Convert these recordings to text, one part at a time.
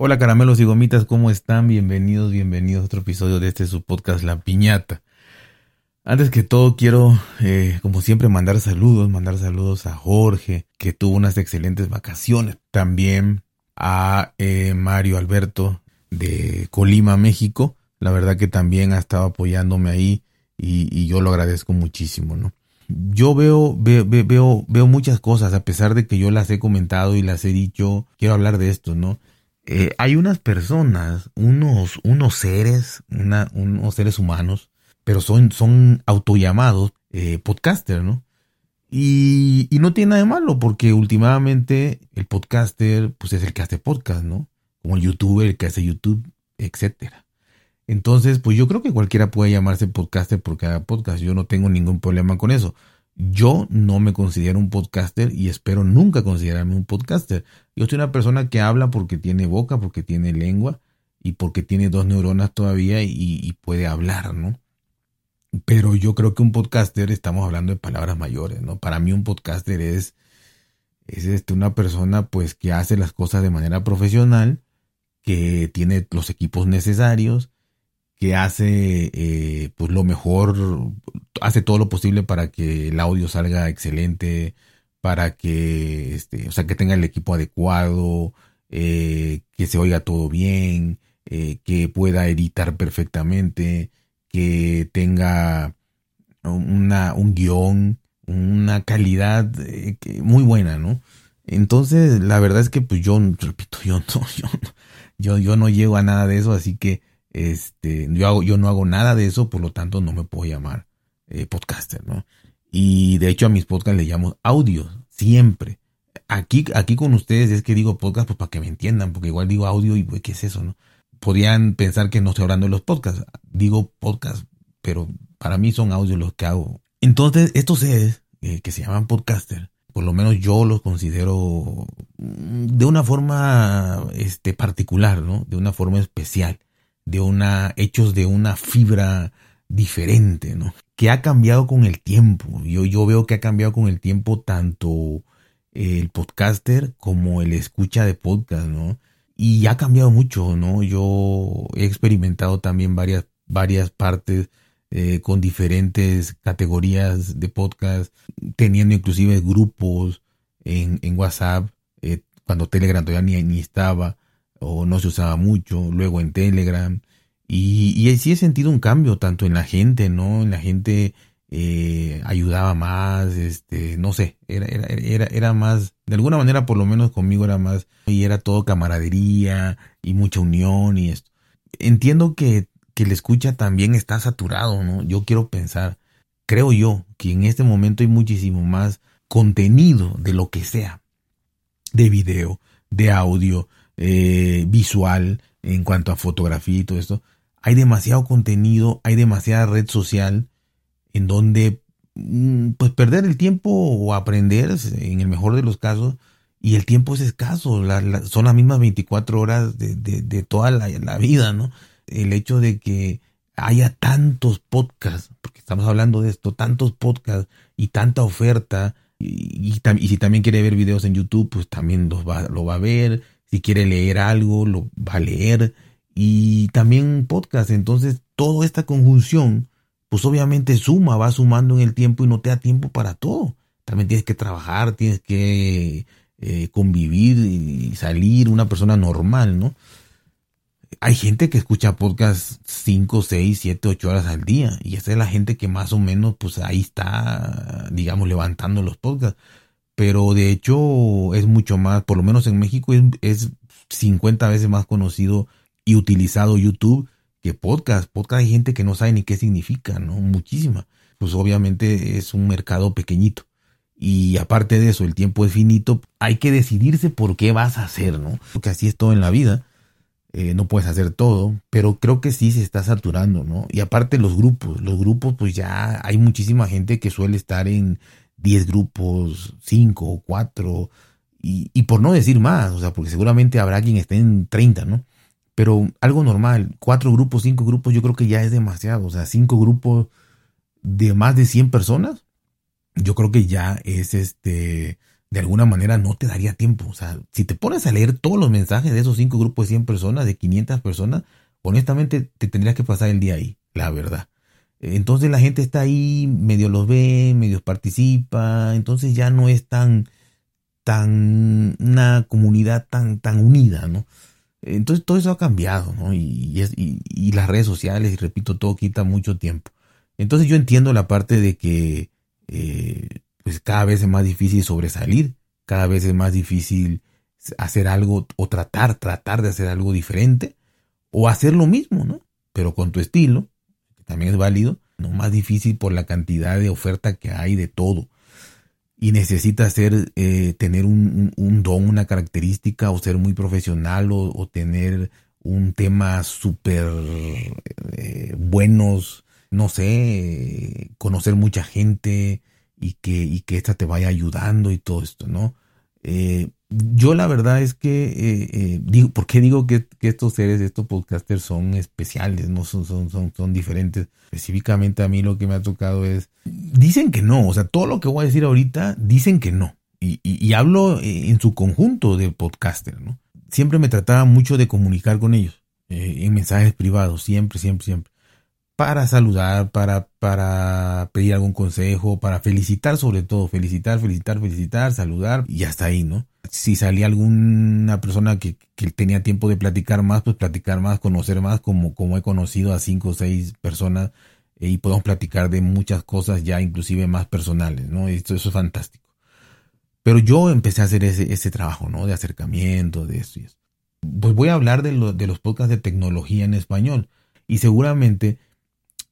Hola caramelos y gomitas, ¿cómo están? Bienvenidos, bienvenidos a otro episodio de este su podcast La Piñata. Antes que todo quiero, eh, como siempre, mandar saludos, mandar saludos a Jorge, que tuvo unas excelentes vacaciones. También a eh, Mario Alberto de Colima, México. La verdad que también ha estado apoyándome ahí y, y yo lo agradezco muchísimo, ¿no? Yo veo, veo, veo, veo muchas cosas, a pesar de que yo las he comentado y las he dicho, quiero hablar de esto, ¿no? Eh, hay unas personas, unos, unos seres, unos seres humanos, pero son, son autollamados eh, podcaster, ¿no? Y, y, no tiene nada de malo, porque últimamente el podcaster, pues es el que hace podcast, ¿no? Como el youtuber, el que hace YouTube, etcétera. Entonces, pues yo creo que cualquiera puede llamarse podcaster por cada podcast. Yo no tengo ningún problema con eso. Yo no me considero un podcaster y espero nunca considerarme un podcaster. Yo soy una persona que habla porque tiene boca, porque tiene lengua y porque tiene dos neuronas todavía y, puede hablar, ¿no? Pero yo creo que un podcaster, estamos hablando de palabras mayores, ¿no? Para mí un podcaster es, es este, una persona pues que hace las cosas de manera profesional, que tiene los equipos necesarios, que hace eh, pues lo mejor, hace todo lo posible para que el audio salga excelente, para que, este, o sea, que tenga el equipo adecuado, eh, que se oiga todo bien, eh, que pueda editar perfectamente, que tenga una, un guion, una calidad muy buena, ¿no? Entonces, la verdad es que, pues yo, repito, yo no, yo, yo no llego a nada de eso, así que este, yo, hago, yo no hago nada de eso, por lo tanto no me puedo llamar eh, podcaster, ¿no? Y de hecho a mis podcasts le llamo audio, siempre. Aquí, aquí con ustedes es que digo podcast pues para que me entiendan, porque igual digo audio y ¿qué es eso, no? Podrían pensar que no estoy hablando de los podcasts. Digo podcast, pero para mí son audios los que hago. Entonces, estos seres eh, que se llaman podcaster, por lo menos yo los considero mm, de una forma este, particular, ¿no? De una forma especial de una, hechos de una fibra diferente, ¿no? Que ha cambiado con el tiempo. Yo, yo veo que ha cambiado con el tiempo tanto el podcaster como el escucha de podcast, ¿no? Y ha cambiado mucho, ¿no? Yo he experimentado también varias, varias partes eh, con diferentes categorías de podcast, teniendo inclusive grupos en, en WhatsApp, eh, cuando Telegram todavía ni, ni estaba o no se usaba mucho, luego en Telegram. Y, y sí he sentido un cambio tanto en la gente, ¿no? En la gente eh, ayudaba más, este, no sé, era, era, era, era más, de alguna manera por lo menos conmigo era más, y era todo camaradería y mucha unión y esto. Entiendo que, que la escucha también está saturado, ¿no? Yo quiero pensar, creo yo, que en este momento hay muchísimo más contenido de lo que sea, de video, de audio, eh, visual, en cuanto a fotografía y todo esto, hay demasiado contenido, hay demasiada red social en donde mm, pues perder el tiempo o aprender en el mejor de los casos y el tiempo es escaso, son las mismas 24 horas de, de, toda la, vida, ¿no? El hecho de que haya tantos podcasts, porque estamos hablando de esto, tantos podcasts y tanta oferta, y, y, y si también quiere ver videos en YouTube, pues también los va, lo va a ver, si quiere leer algo, lo va a leer. Y también podcast. Entonces, toda esta conjunción, pues obviamente suma, va sumando en el tiempo y no te da tiempo para todo. También tienes que trabajar, tienes que eh, convivir y salir una persona normal, ¿no? Hay gente que escucha podcast 5, 6, 7, 8 horas al día. Y esa es la gente que más o menos, pues ahí está, digamos, levantando los podcasts pero de hecho es mucho más, por lo menos en México es, es 50 veces más conocido y utilizado YouTube que podcast. Podcast hay gente que no sabe ni qué significa, ¿no? Muchísima. Pues obviamente es un mercado pequeñito. Y aparte de eso, el tiempo es finito. Hay que decidirse por qué vas a hacer, ¿no? Porque así es todo en la vida. Eh, no puedes hacer todo, pero creo que sí se está saturando, ¿no? Y aparte los grupos, los grupos pues ya hay muchísima gente que suele estar en 10 grupos, 5, 4, y, y por no decir más, o sea, porque seguramente habrá quien esté en 30, ¿no? Pero algo normal, 4 grupos, 5 grupos, yo creo que ya es demasiado, o sea, 5 grupos de más de 100 personas, yo creo que ya es este de alguna manera no te daría tiempo. O sea, si te pones a leer todos los mensajes de esos cinco grupos de 100 personas, de 500 personas, honestamente te tendrías que pasar el día ahí, la verdad. Entonces la gente está ahí, medio los ve, medio participa, entonces ya no es tan, tan, una comunidad tan, tan unida, ¿no? Entonces todo eso ha cambiado, ¿no? Y, las redes sociales, y repito, todo quita mucho tiempo. Entonces yo entiendo la parte de que eh, pues cada vez es más difícil sobresalir, cada vez es más difícil hacer algo o tratar, tratar de hacer algo diferente o hacer lo mismo, ¿no? Pero con tu estilo, también es válido, no más difícil por la cantidad de oferta que hay de todo. Y necesitas ser, eh, tener un, don, una característica, o ser muy profesional, o, tener un tema súper eh, buenos, no sé, conocer mucha gente y que, y que esta te vaya ayudando y todo esto, ¿no? Eh, yo la verdad es que, eh, eh, digo, ¿por qué digo que, estos seres, estos podcasters son especiales, no son, son, son, son diferentes? Específicamente a mí lo que me ha tocado es, dicen que no, o sea, todo lo que voy a decir ahorita, dicen que no. Y, y, hablo en su conjunto de podcaster, ¿no? Siempre me trataba mucho de comunicar con ellos, en mensajes privados, siempre, siempre, siempre para saludar, para, para pedir algún consejo, para felicitar sobre todo, felicitar, felicitar, felicitar, saludar y hasta ahí, ¿no? Si salía alguna persona que, que tenía tiempo de platicar más, pues platicar más, conocer más, como, como he conocido a cinco o seis personas eh, y podemos platicar de muchas cosas ya inclusive más personales, ¿no? Esto, eso es fantástico. Pero yo empecé a hacer ese, ese trabajo, ¿no? De acercamiento, de esto y eso. Pues voy a hablar de, lo, de los podcasts de tecnología en español. Y seguramente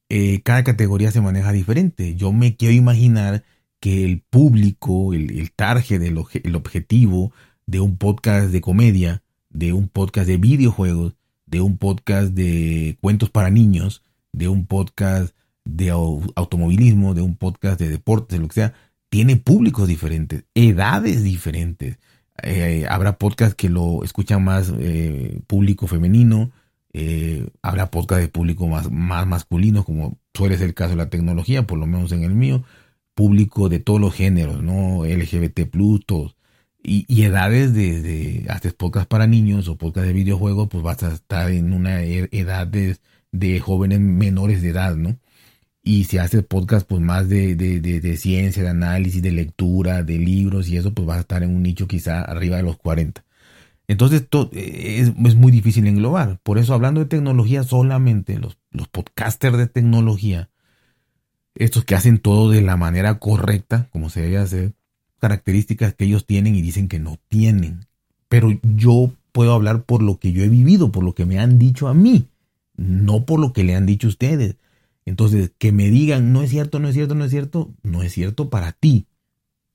eh, cada categoría se maneja diferente. Yo me quiero imaginar que el público, el, el target, el, el objetivo de un podcast de comedia, de un podcast de videojuegos, de un podcast de cuentos para niños, de un podcast de automovilismo, de un podcast de deportes, lo que sea, tiene públicos diferentes, edades diferentes. Eh, habrá podcast que lo escuchan más eh, público femenino, eh, habrá podcast de público más, más masculino, como suele ser el caso de la tecnología, por lo menos en el mío, público de todos los géneros, ¿no? LGBT, todos. Y, edades de, de haces podcast para niños o podcast de videojuegos, pues vas a estar en una e, edad de, de jóvenes menores de edad, ¿no? Y si haces podcast pues más de, de, de, ciencia, de análisis, de lectura, de libros y eso, pues vas a estar en un nicho quizá arriba de los 40. Entonces eh, es, muy difícil englobar. Por eso hablando de tecnología solamente, los, los podcasters de tecnología, estos que hacen todo de la manera correcta, como se debe hacer, características que ellos tienen y dicen que no tienen. Pero yo puedo hablar por lo que yo he vivido, por lo que me han dicho a mí, no por lo que le han dicho ustedes. Entonces, que me digan, no es cierto, no es cierto, no es cierto, no es cierto para ti.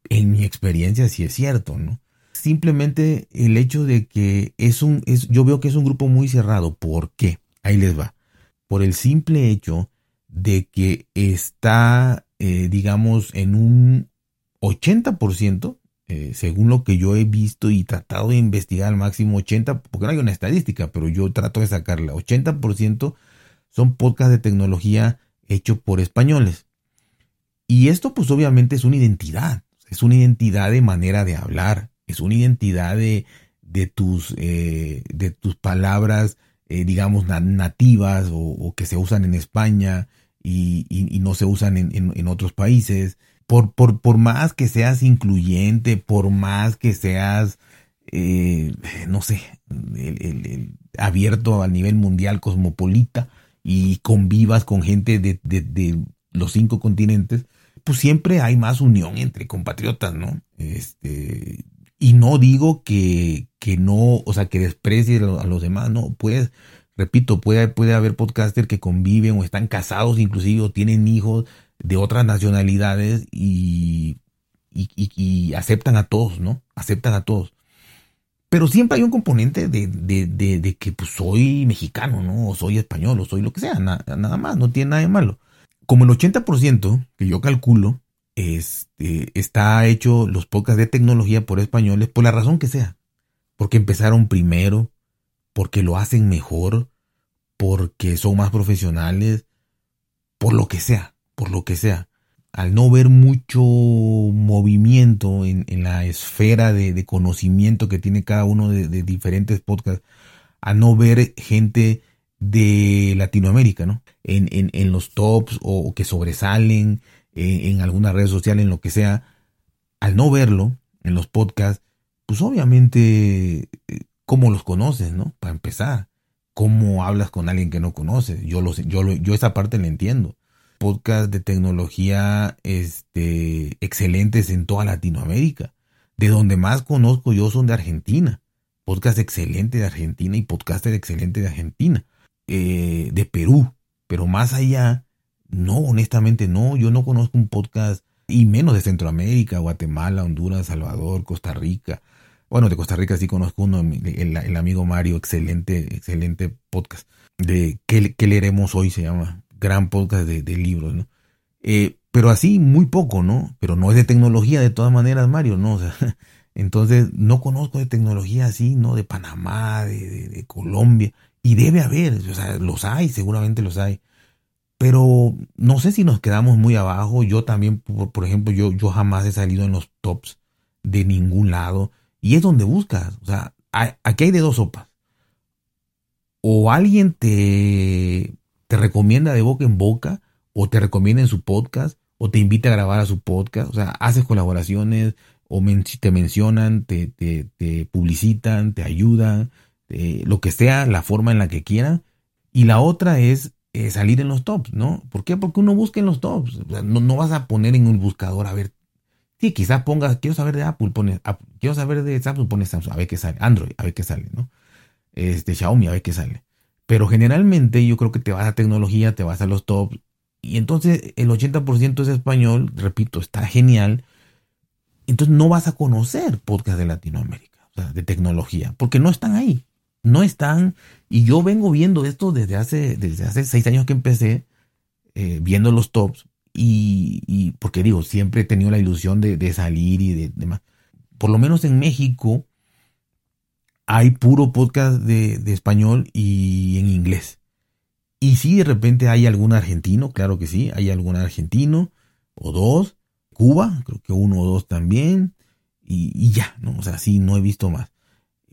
En mi experiencia sí es cierto, ¿no? simplemente el hecho de que es un, es, yo veo que es un grupo muy cerrado. ¿Por qué? Ahí les va. Por el simple hecho de que está, eh, digamos, en un 80%, eh, según lo que yo he visto y tratado de investigar al máximo 80%, porque no hay una estadística, pero yo trato de sacarla, 80% son podcasts de tecnología hechos por españoles. Y esto pues obviamente es una identidad, es una identidad de manera de hablar, es una identidad de, de tus, eh, de tus palabras, eh, digamos, nativas o, que se usan en España y, no se usan en, otros países. Por, por, por, más que seas incluyente, por más que seas, eh, no sé, abierto a nivel mundial, cosmopolita, y convivas con gente de, de, de los cinco continentes, pues siempre hay más unión entre compatriotas, ¿no? Este, y no digo que, que no, o sea, que desprecie a los demás, no, pues, repito, puede, puede haber podcasters que conviven o están casados inclusive o tienen hijos de otras nacionalidades y, aceptan a todos, ¿no? Aceptan a todos. Pero siempre hay un componente de, de, de, de, que pues, soy mexicano, ¿no? O soy español, o soy lo que sea, nada más, no tiene nada de malo. Como el 80% que yo calculo este, está hecho los podcasts de tecnología por españoles por la razón que sea. Porque empezaron primero, porque lo hacen mejor, porque son más profesionales, por lo que sea, por lo que sea. al no ver mucho movimiento en, la esfera de, conocimiento que tiene cada uno de, diferentes podcasts, a no ver gente de Latinoamérica, ¿no? En, en, los tops o, que sobresalen en, en, alguna red social, en lo que sea, al no verlo en los podcasts, pues obviamente, eh, ¿cómo los conoces, no? Para empezar, ¿cómo hablas con alguien que no conoces? Yo, lo, yo, yo esa parte la entiendo. Podcast de tecnología este, excelentes en toda Latinoamérica. De donde más conozco yo son de Argentina. Podcast excelente de Argentina y podcaster excelente de Argentina. Eh, de Perú. Pero más allá, no, honestamente no. Yo no conozco un podcast y menos de Centroamérica, Guatemala, Honduras, Salvador, Costa Rica. Bueno, de Costa Rica sí conozco uno, el, amigo Mario, excelente, excelente podcast. De ¿Qué, leeremos hoy? Se llama. Gran podcast de, libros, ¿no? Eh, pero así, muy poco, ¿no? Pero no es de tecnología de todas maneras, Mario, ¿no? Entonces, no conozco de tecnología así, ¿no? De Panamá, de, Colombia. Y debe haber, o sea, los hay, seguramente los hay pero no sé si nos quedamos muy abajo. Yo también, por, ejemplo, yo, yo jamás he salido en los tops de ningún lado. Y es donde buscas. O sea, aquí hay de dos sopas. O alguien te, te recomienda de boca en boca, o te recomienda en su podcast, o te invita a grabar a su podcast. O sea, haces colaboraciones, o te mencionan, te, te, publicitan, te ayudan, lo que sea, la forma en la que quieran. Y la otra es eh, salir en los tops, ¿no? ¿Por qué? Porque uno busca en los tops. no, no, vas a poner en un buscador a ver. Sí, quizás pongas, quiero saber de Apple, pones, quiero saber de Samsung, pones Samsung, a ver qué sale. Android, a ver qué sale, ¿no? Este, Xiaomi, a ver qué sale. Pero generalmente yo creo que te vas a tecnología, te vas a los tops. Y entonces el 80% es español, repito, está genial. Entonces no vas a conocer podcast de Latinoamérica, o sea, de tecnología, porque no están ahí no están. Y yo vengo viendo esto desde hace, desde hace seis años que empecé, eh, viendo los tops. Y, porque digo, siempre he tenido la ilusión de, salir y de demás. Por lo menos en México hay puro podcast de, de, español y en inglés. Y si de repente hay algún argentino, claro que sí, hay algún argentino o dos. Cuba, creo que uno o dos también. Y, y ya, ¿no? O sea, sí, no he visto más.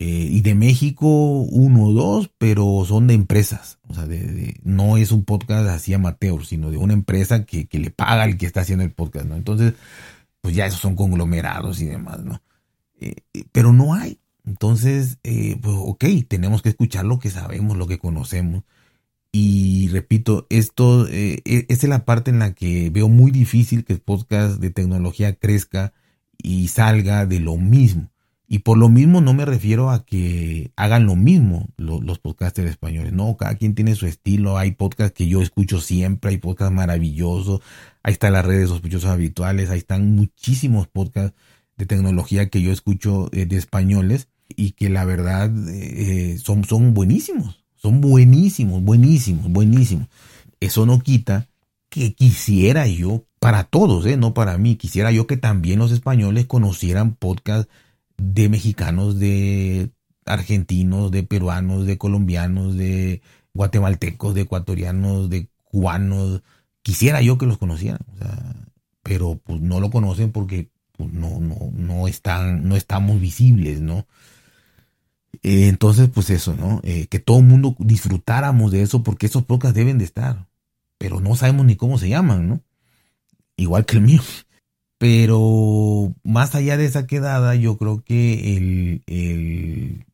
Eh, y de México uno o dos, pero son de empresas. O sea, de, no es un podcast así amateur, sino de una empresa que, que, le paga al que está haciendo el podcast, ¿no? Entonces, pues ya esos son conglomerados y demás, ¿no? Eh, eh, pero no hay. Entonces, pues ok, tenemos que escuchar lo que sabemos, lo que conocemos. Y repito, esto e, esta es la parte en la que veo muy difícil que el podcast de tecnología crezca y salga de lo mismo. Y por lo mismo no me refiero a que hagan lo mismo los, podcasters españoles. No, cada quien tiene su estilo. Hay podcasts que yo escucho siempre, hay podcasts maravillosos. Ahí están las redes sospechosos habituales, ahí están muchísimos podcasts de tecnología que yo escucho eh, de españoles y que la verdad eh, son, son buenísimos. Son buenísimos, buenísimos, buenísimos. Eso no quita que quisiera yo, para todos, eh, no para mí, quisiera yo que también los españoles conocieran podcasts de mexicanos, de argentinos, de peruanos, de colombianos, de guatemaltecos, de ecuatorianos, de cubanos. Quisiera yo que los conocieran, pero pues no lo conocen porque pues, no, no, no, están, no estamos visibles, ¿no? Eh, entonces, pues eso, ¿no? Eh, que todo el mundo disfrutáramos de eso porque esos podcasts deben de estar, pero no sabemos ni cómo se llaman, ¿no? Igual que el mío. Pero más allá de esa quedada, yo creo que el,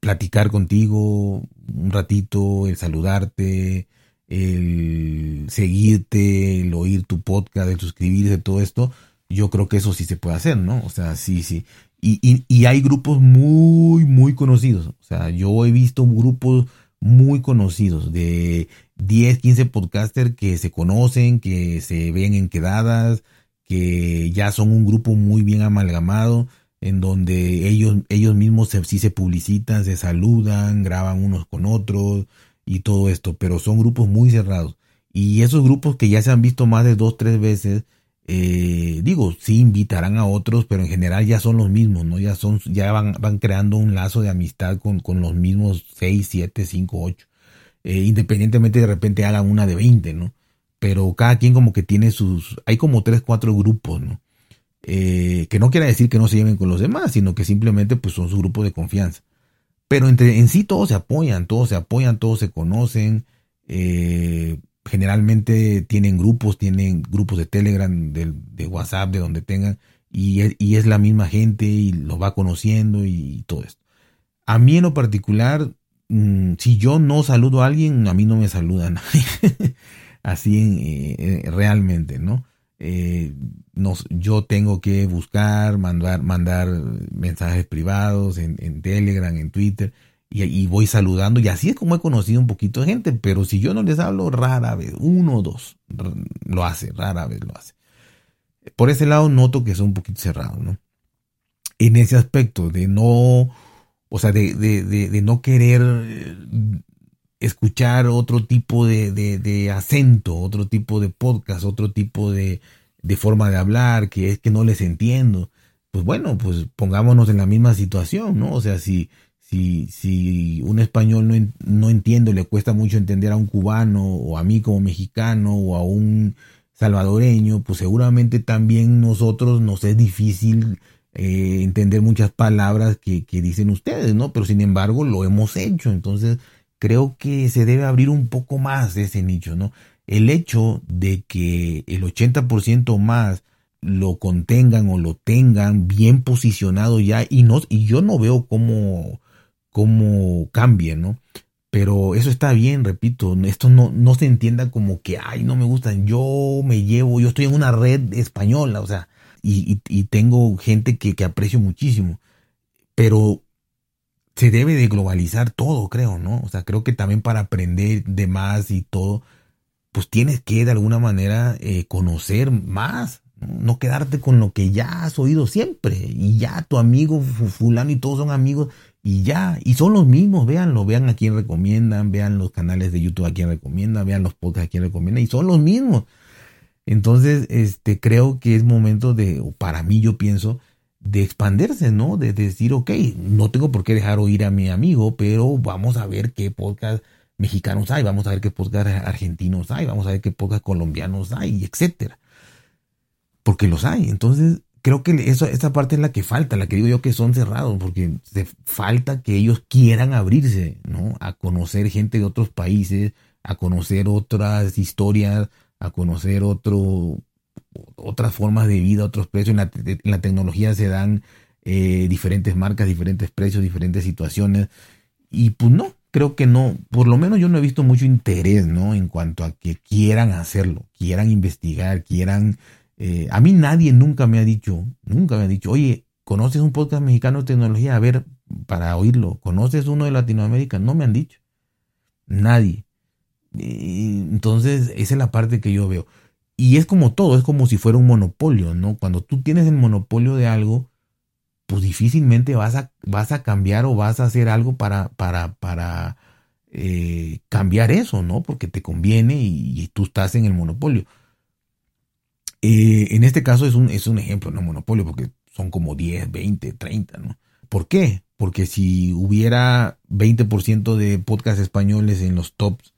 platicar contigo un ratito, el saludarte, el seguirte, el oír tu podcast, el suscribirse, todo esto, yo creo que eso sí se puede hacer, ¿no? O sea, sí, sí. Y, y, y hay grupos muy, muy conocidos. O sea, yo he visto grupos muy conocidos de 10, 15 podcasters que se conocen, que se ven en quedadas, que ya son un grupo muy bien amalgamado, en donde ellos, ellos mismos se, sí se publicitan, se saludan, graban unos con otros y todo esto, pero son grupos muy cerrados. Y esos grupos que ya se han visto más de dos, tres veces, eh, digo, sí invitarán a otros, pero en general ya son los mismos, ¿no? Ya son, ya van, van creando un lazo de amistad con, con los mismos seis, siete, cinco, ocho. Eh, independientemente de repente hagan una de veinte, ¿no? Pero cada quien como que tiene sus, hay como tres, cuatro grupos, ¿no? Eh, que no quiere decir que no se lleven con los demás, sino que simplemente pues son su grupo de confianza. Pero entre, en sí todos se apoyan, todos se apoyan, todos se conocen. Eh, generalmente tienen grupos, tienen grupos de Telegram, de, WhatsApp, de donde tengan, y es, y es, la misma gente y lo va conociendo y, todo esto. A mí en lo particular, mm, si yo no saludo a alguien, a mí no me saluda nadie. Así eh, realmente, ¿no? Eh, yo tengo que buscar, mandar, mandar mensajes privados en, Telegram, en Twitter, y, voy saludando, y así es como he conocido un poquito de gente, pero si yo no les hablo, rara vez, uno o dos, lo hace, rara vez lo hace. Por ese lado noto que son un poquito cerrados, ¿no? En ese aspecto de no, o sea, de, de no querer eh, escuchar otro tipo de, acento, otro tipo de podcast, otro tipo de, forma de hablar, que es que no les entiendo. Pues bueno, pues pongámonos en la misma situación, ¿no? O sea, si, si, si un español no, no entiende, le cuesta mucho entender a un cubano o a mí como mexicano o a un salvadoreño, pues seguramente también nosotros nos es difícil eh, entender muchas palabras que, dicen ustedes, ¿no? Pero sin embargo lo hemos hecho. Entonces, creo que se debe abrir un poco más ese nicho, ¿no? El hecho de que el 80% más lo contengan o lo tengan bien posicionado ya y no y yo no veo cómo cómo cambie, ¿no? Pero eso está bien, repito, esto no, no se entienda como que, ay, no me gustan, yo me llevo, yo estoy en una red española, o sea, y, y, tengo gente que, que aprecio muchísimo, pero se debe de globalizar todo, creo, ¿no? O sea, creo que también para aprender de más y todo, pues tienes que de alguna manera eh, conocer más, ¿no? quedarte con lo que ya has oído siempre y ya tu amigo fulano y todos son amigos y ya, y son los mismos, véanlo, vean a quién recomiendan, vean los canales de YouTube a quién recomiendan, vean los podcasts a quién recomiendan y son los mismos. Entonces, este, creo que es momento de, o para mí yo pienso, de expandirse, ¿no? De, decir, ok, no tengo por qué dejar oír a mi amigo, pero vamos a ver qué podcast mexicanos hay, vamos a ver qué podcast argentinos hay, vamos a ver qué podcast colombianos hay, etcétera. Porque los hay. Entonces, creo que eso, esa parte es la que falta, la que digo yo que son cerrados, porque falta que ellos quieran abrirse, ¿no? A conocer gente de otros países, a conocer otras historias, a conocer otro, otras formas de vida, otros precios. En la, tecnología se dan eh, diferentes marcas, diferentes precios, diferentes situaciones. Y pues no, creo que no, por lo menos yo no he visto mucho interés, ¿no? En cuanto a que quieran hacerlo, quieran investigar, quieran... Eh, a mí nadie nunca me ha dicho, nunca me ha dicho, oye, ¿conoces un podcast mexicano de tecnología? A ver, para oírlo. ¿Conoces uno de Latinoamérica? No me han dicho. Nadie. Entonces, esa es la parte que yo veo. Y es como todo, es como si fuera un monopolio, ¿no? Cuando tú tienes el monopolio de algo, pues difícilmente vas a, vas a cambiar o vas a hacer algo para, para, para eh, cambiar eso, ¿no? Porque te conviene y, tú estás en el monopolio. Eh, en este caso es un, es un ejemplo, no monopolio, porque son como 10, 20, 30, ¿no? ¿Por qué? Porque si hubiera 20% de podcasts españoles en los tops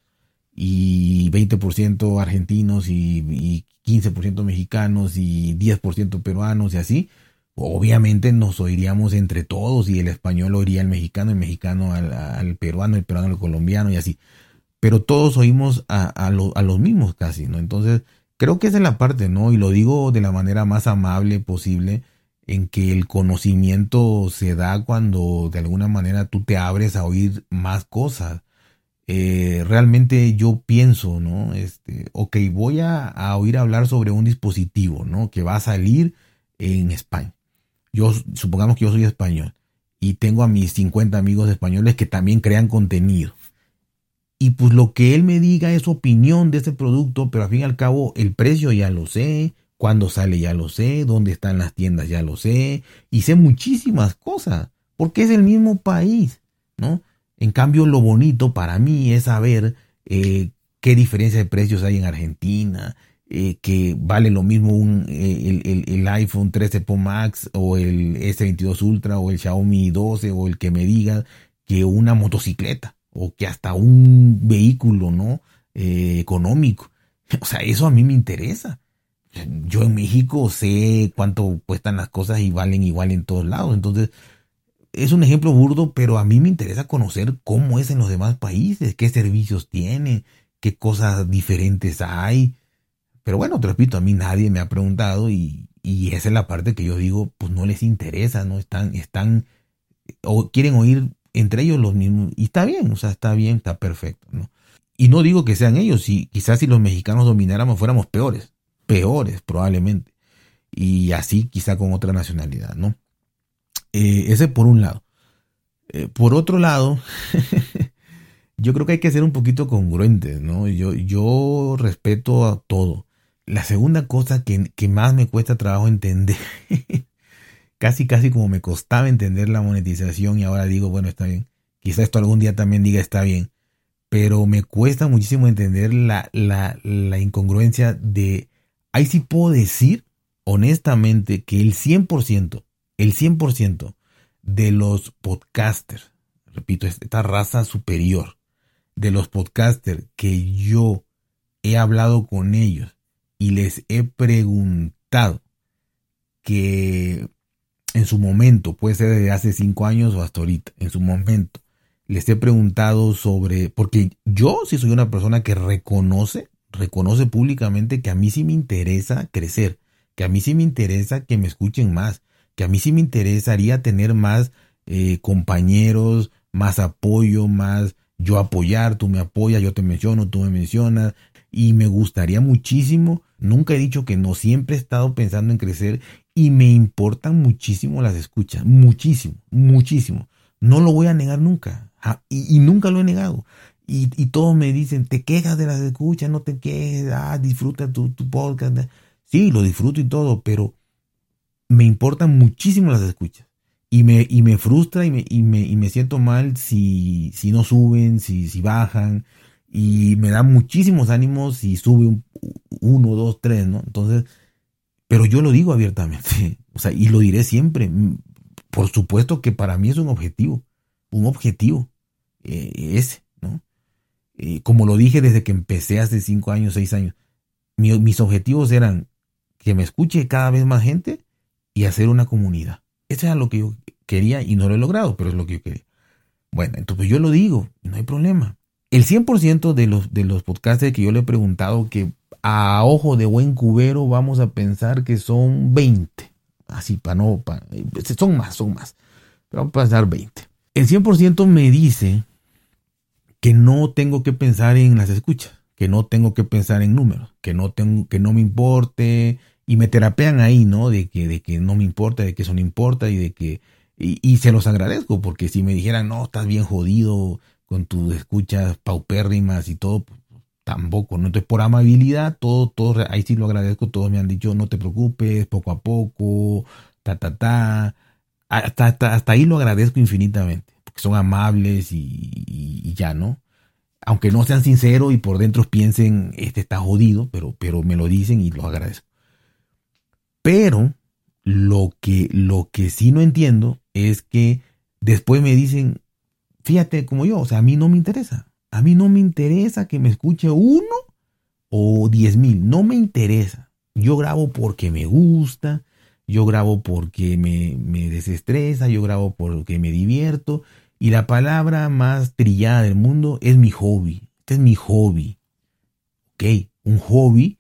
y 20% argentinos y, 15% mexicanos y 10% peruanos y así, obviamente nos oiríamos entre todos y el español oiría al mexicano, el mexicano al, peruano, el peruano al colombiano y así. Pero todos oímos a, a, a, los mismos casi, ¿no? Entonces, creo que esa es la parte, ¿no? Y lo digo de la manera más amable posible, en que el conocimiento se da cuando de alguna manera tú te abres a oír más cosas eh, realmente yo pienso, ¿no? Este, ok, voy a, oír hablar sobre un dispositivo, ¿no? Que va a salir en España. Yo, supongamos que yo soy español y tengo a mis 50 amigos españoles que también crean contenido. Y pues lo que él me diga es opinión de ese producto, pero al fin y al cabo el precio ya lo sé, cuándo sale ya lo sé, dónde están las tiendas ya lo sé, y sé muchísimas cosas, porque es el mismo país, ¿no? En cambio, lo bonito para mí es saber eh, qué diferencia de precios hay en Argentina, eh, que vale lo mismo un, eh, el, iPhone 13 Pro Max o el S22 Ultra o el Xiaomi 12 o el que me diga que una motocicleta o que hasta un vehículo no económico. O sea, eso a mí me interesa. Yo en México sé cuánto cuestan las cosas y valen igual en todos lados. Entonces, es un ejemplo burdo, pero a mí me interesa conocer cómo es en los demás países, qué servicios tienen, qué cosas diferentes hay. Pero bueno, te repito, a mí nadie me ha preguntado y, y esa es la parte que yo digo, pues no les interesa, ¿no? Están, están, o quieren oír entre ellos los mismos. Y está bien, o sea, está bien, está perfecto, ¿no? Y no digo que sean ellos, si, quizás si los mexicanos domináramos fuéramos peores, peores probablemente. Y así quizá con otra nacionalidad, ¿no? Eh, ese por un lado. Eh, por otro lado, yo creo que hay que ser un poquito congruentes, ¿no? Yo, yo respeto a todo. La segunda cosa que, que más me cuesta trabajo entender, casi casi como me costaba entender la monetización y ahora digo, bueno, está bien. Quizá esto algún día también diga está bien pero me cuesta muchísimo entender la, la, incongruencia de, ahí sí puedo decir honestamente que el 100%, el 100% de los podcasters, repito, esta raza superior de los podcasters que yo he hablado con ellos y les he preguntado que en su momento, puede ser desde hace cinco años o hasta ahorita, en su momento, les he preguntado sobre, porque yo sí soy una persona que reconoce, reconoce públicamente que a mí sí me interesa crecer, que a mí sí me interesa que me escuchen más, que a mí sí me interesaría tener más eh, compañeros, más apoyo, más yo apoyar, tú me apoyas, yo te menciono, tú me mencionas, y me gustaría muchísimo, nunca he dicho que no, siempre he estado pensando en crecer y me importan muchísimo las escuchas, muchísimo, muchísimo. No lo voy a negar nunca. Y, nunca lo he negado. Y, todos me dicen, te quejas de las escuchas, no te quejes, ah, disfruta tu, tu podcast. Sí, lo disfruto y todo, pero me importan muchísimo las escuchas. Y me, y me frustra y me, y me, y me siento mal si, si no suben, si, si bajan. Y me da muchísimos ánimos si sube un, uno, dos, tres, ¿no? Entonces, pero yo lo digo abiertamente. O sea, y lo diré siempre. Por supuesto que para mí es un objetivo. Un objetivo. Eh, ese, ¿no? Eh, como lo dije desde que empecé hace cinco años, seis años, mis objetivos eran que me escuche cada vez más gente y hacer una comunidad. Eso era lo que yo quería y no lo he logrado, pero es lo que yo quería. Bueno, entonces yo lo digo, no hay problema. El 100% de los, de los podcasters que yo le he preguntado, que a ojo de buen cubero vamos a pensar que son 20. Así, para no, son más, son más. Pero vamos a pasar 20. El 100% me dice que no tengo que pensar en las escuchas, que no tengo que pensar en números, que no tengo, que no me importe, y me terapean ahí, ¿no? De que, de que no me importa, de que eso no importa, y de que, y, se los agradezco, porque si me dijeran, no, estás bien jodido con tus escuchas paupérrimas y todo, pues, tampoco, ¿no? Entonces, por amabilidad, todo, todo, ahí sí lo agradezco, todos me han dicho, no te preocupes, poco a poco, ta, ta, ta, hasta, hasta ahí lo agradezco infinitamente son amables y, ya, ¿no? Aunque no sean sinceros y por dentro piensen, este está jodido, pero, pero me lo dicen y lo agradezco. Pero lo que, lo que sí no entiendo es que después me dicen, fíjate como yo, o sea, a mí no me interesa. A mí no me interesa que me escuche uno o diez mil, no me interesa. Yo grabo porque me gusta, yo grabo porque me, me desestresa, yo grabo porque me divierto y la palabra más trillada del mundo es mi hobby. Este es mi hobby. Ok, un hobby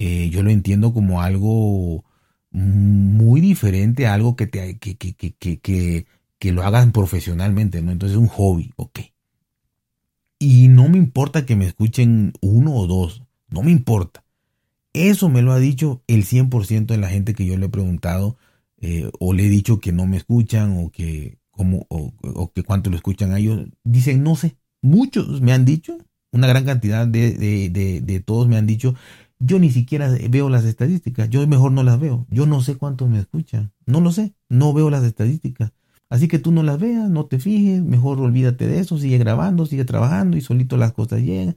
eh, yo lo entiendo como algo muy diferente a algo que, te, que, que, que, que lo hagan profesionalmente, ¿no? Entonces es un hobby, ok. Y no me importa que me escuchen uno o dos, no me importa. Eso me lo ha dicho el 100% de la gente que yo le he preguntado eh, o le he dicho que no me escuchan o que o, que cuánto lo escuchan a ellos, dicen, no sé, muchos me han dicho, una gran cantidad de, de, todos me han dicho, yo ni siquiera veo las estadísticas, yo mejor no las veo, yo no sé cuántos me escuchan, no lo sé, no veo las estadísticas. Así que tú no las veas, no te fijes, mejor olvídate de eso, sigue grabando, sigue trabajando y solito las cosas llegan.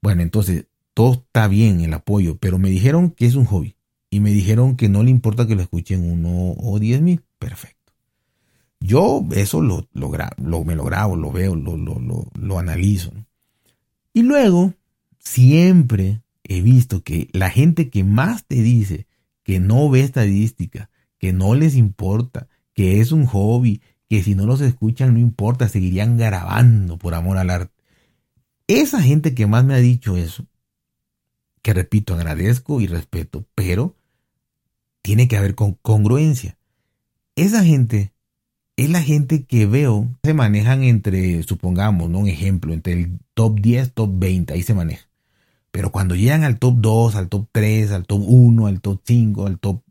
Bueno, entonces, todo está bien el apoyo, pero me dijeron que es un hobby y me dijeron que no le importa que lo escuchen uno o diez mil. Perfecto. Yo eso lo, lo, me lo grabo, lo veo, lo, lo, lo analizo. Y luego siempre he visto que la gente que más te dice que no ve estadística, que no les importa, que es un hobby, que si no los escuchan no importa, seguirían grabando por amor al arte. Esa gente que más me ha dicho eso, que repito, agradezco y respeto, pero tiene que haber congruencia. Esa gente es la gente que veo se manejan entre, supongamos, ¿no? un ejemplo, entre el top 10, top 20, ahí se maneja. Pero cuando llegan al top 2, al top 3, al top 1, al top 5, al top...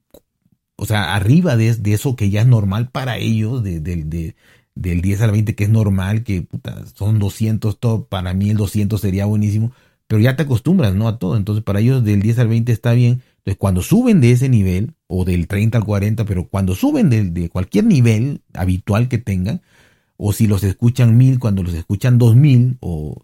O sea, arriba de, eso que ya es normal para ellos, de, del 10 al 20, que es normal, que puta, son 200 top, para mí el 200 sería buenísimo, pero ya te acostumbras, ¿no? A todo. Entonces, para ellos del 10 al 20 está bien. Entonces, cuando suben de ese nivel, o del 30 al 40, pero cuando suben de, de cualquier nivel habitual que tengan, o si los escuchan mil, cuando los escuchan dos mil, o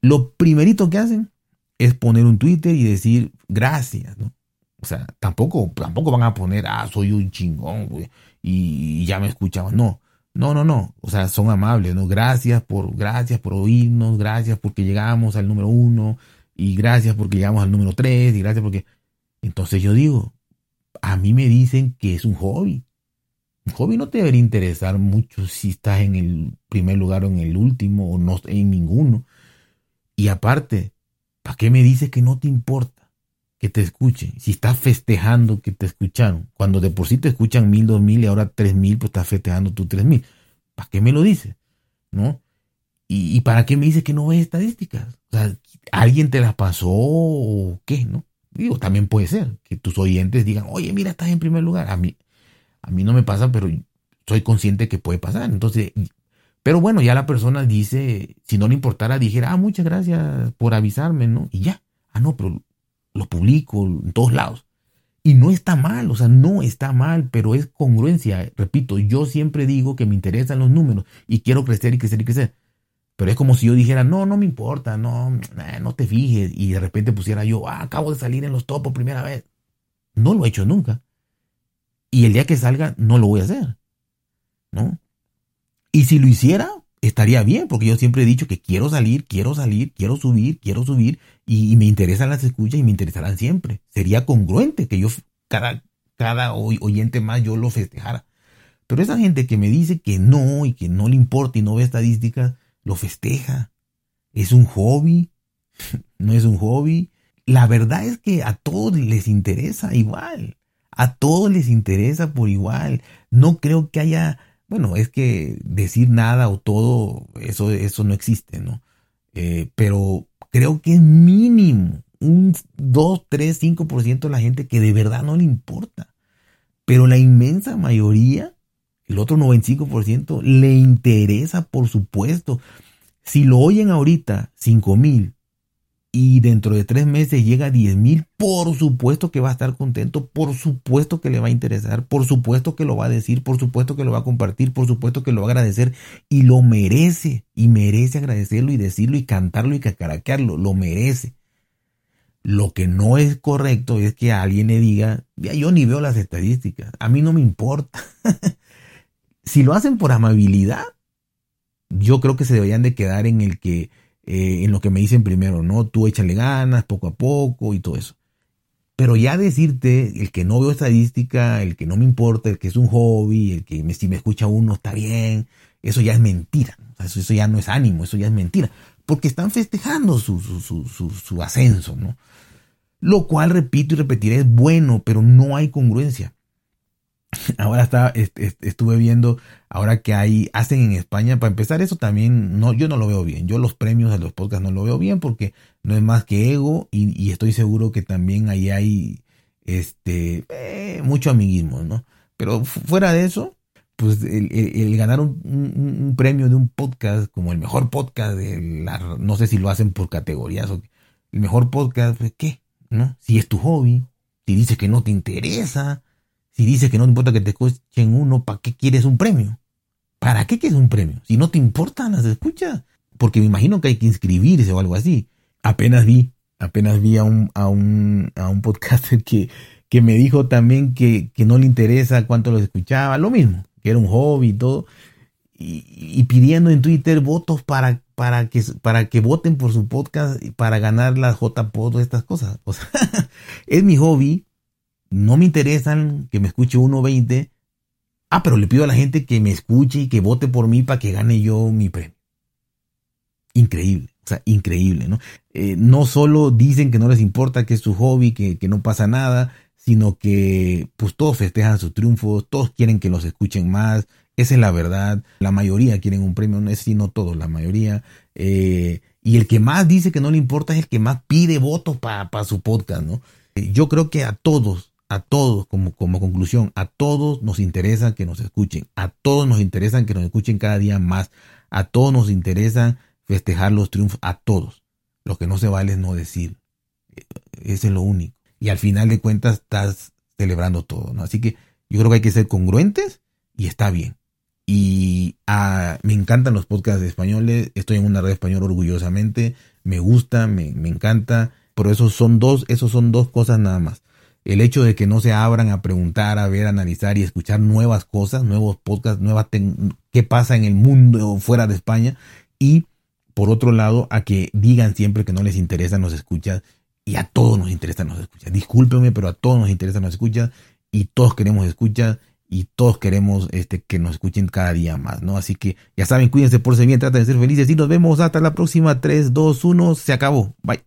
lo primerito que hacen es poner un Twitter y decir gracias, ¿no? O sea, tampoco, tampoco van a poner, ah, soy un chingón, güey, y, ya me escuchaban. No, no, no, no. O sea, son amables, ¿no? Gracias por, gracias por oírnos, gracias porque llegamos al número uno, y gracias porque llegamos al número tres, y gracias porque. Entonces yo digo, a mí me dicen que es un hobby. Un hobby no te debería interesar mucho si estás en el primer lugar o en el último, o no en ninguno. Y aparte, ¿Para qué me dices que no te importa que te escuchen? Si estás festejando que te escucharon, cuando de por sí te escuchan mil, dos mil y ahora tres mil, pues estás festejando tú tres mil. ¿Para qué me lo dices? ¿No? ¿Y, para qué me dices que no ves estadísticas? O sea, ¿alguien te las pasó o qué? ¿No? Digo, también puede ser que tus oyentes digan, oye, mira, estás en primer lugar. A mí, a mí no me pasa, pero soy consciente que puede pasar. Entonces, pero bueno, ya la persona dice, si no le importara, dijera, ah, muchas gracias por avisarme, ¿no? Y ya, ah, no, pero lo publico en todos lados. Y no está mal, o sea, no está mal, pero es congruencia. Repito, yo siempre digo que me interesan los números y quiero crecer y crecer y crecer. Pero es como si yo dijera, no, no me importa, no, no te fijes. Y de repente pusiera yo, ah, acabo de salir en los topos primera vez. No lo he hecho nunca. Y el día que salga, no lo voy a hacer. ¿No? Y si lo hiciera, estaría bien, porque yo siempre he dicho que quiero salir, quiero salir, quiero subir, quiero subir, y, me interesan las escuchas y me interesarán siempre. Sería congruente que yo, cada, cada oyente más, yo lo festejara. Pero esa gente que me dice que no y que no le importa y no ve estadísticas, lo festeja. Es un hobby, no es un hobby. La verdad es que a todos les interesa igual. A todos les interesa por igual. No creo que haya bueno, es que decir nada o todo, eso, eso no existe, ¿no? Eh, pero creo que es mínimo un 2, 3, 5% de la gente que de verdad no le importa. Pero la inmensa mayoría, el otro 95%, le interesa, por supuesto. Si lo oyen ahorita 5 mil, y dentro de tres meses llega a 10 mil, por supuesto que va a estar contento, por supuesto que le va a interesar, por supuesto que lo va a decir, por supuesto que lo va a compartir, por supuesto que lo va a agradecer y lo merece, y merece agradecerlo y decirlo y cantarlo y cacaraquearlo, lo merece. Lo que no es correcto es que alguien le diga, ya yo ni veo las estadísticas, a mí no me importa. si lo hacen por amabilidad, yo creo que se deberían de quedar en el que eh, en lo que me dicen primero, ¿no? Tú échale ganas poco a poco y todo eso. Pero ya decirte, el que no veo estadística, el que no me importa, el que es un hobby, el que si me escucha uno está bien, eso ya es mentira. eso, ya no es ánimo, eso ya es mentira. Porque están festejando su, su, su, su ascenso, ¿no? Lo cual, repito y repetiré, es bueno, pero no hay congruencia. Ahora está, estuve viendo, ahora que hay, hacen en España, para empezar eso también, no, yo no lo veo bien. Yo los premios de los podcasts no lo veo bien porque no es más que ego y, estoy seguro que también ahí hay, este, eh, mucho amiguismo, ¿no? Pero fuera de eso, pues el, ganar un, premio de un podcast como el mejor podcast de la, no sé si lo hacen por categorías o el mejor podcast, pues qué, ¿no? Si es tu hobby, si dices que no te interesa, si dices que no te importa que te escuchen uno, ¿para qué quieres un premio? ¿Para qué quieres un premio? Si no te importan las escuchas. Porque me imagino que hay que inscribirse o algo así. Apenas vi, apenas vi a un, a un, a un podcaster que, que me dijo también que, que no le interesa cuánto lo escuchaba. Lo mismo, que era un hobby y todo. Y, y pidiendo en Twitter votos para para que, para que voten por su podcast, para ganar la JPod, estas cosas. O es mi hobby. No me interesan que me escuche 1.20. Ah, pero le pido a la gente que me escuche y que vote por mí para que gane yo mi premio. Increíble, o sea, increíble, ¿no? Eh, no solo dicen que no les importa que es su hobby, que, que no pasa nada, sino que pues todos festejan sus triunfos, todos quieren que los escuchen más, esa es la verdad, la mayoría quieren un premio, no es sino todos, la mayoría, eh, y el que más dice que no le importa es el que más pide votos para su podcast, ¿no? Eh, yo creo que a todos, a todos, como, como conclusión, a todos nos interesa que nos escuchen, a todos nos interesa que nos escuchen cada día más, a todos nos interesa festejar los triunfos, a todos. Lo que no se vale es no decir, eh, ese es lo único y al final de cuentas estás celebrando todo, ¿no? Así que yo creo que hay que ser congruentes y está bien. Y ah, me encantan los podcasts españoles, estoy en una red española orgullosamente, me gusta, me, me encanta, pero esos son dos, esos son dos cosas nada más. El hecho de que no se abran a preguntar, a ver, a analizar y escuchar nuevas cosas, nuevos podcasts, nuevas qué pasa en el mundo fuera de España y por otro lado a que digan siempre que no les interesan los escuchas y a todos nos interesa nos escucha. Discúlpeme, pero a todos nos interesa nos escucha y todos queremos escuchar y todos queremos este, que nos escuchen cada día más, ¿no? Así que ya saben, cuídense por ser bien, traten de ser felices y nos vemos hasta la próxima. 3, 2, 1, se acabó. Bye.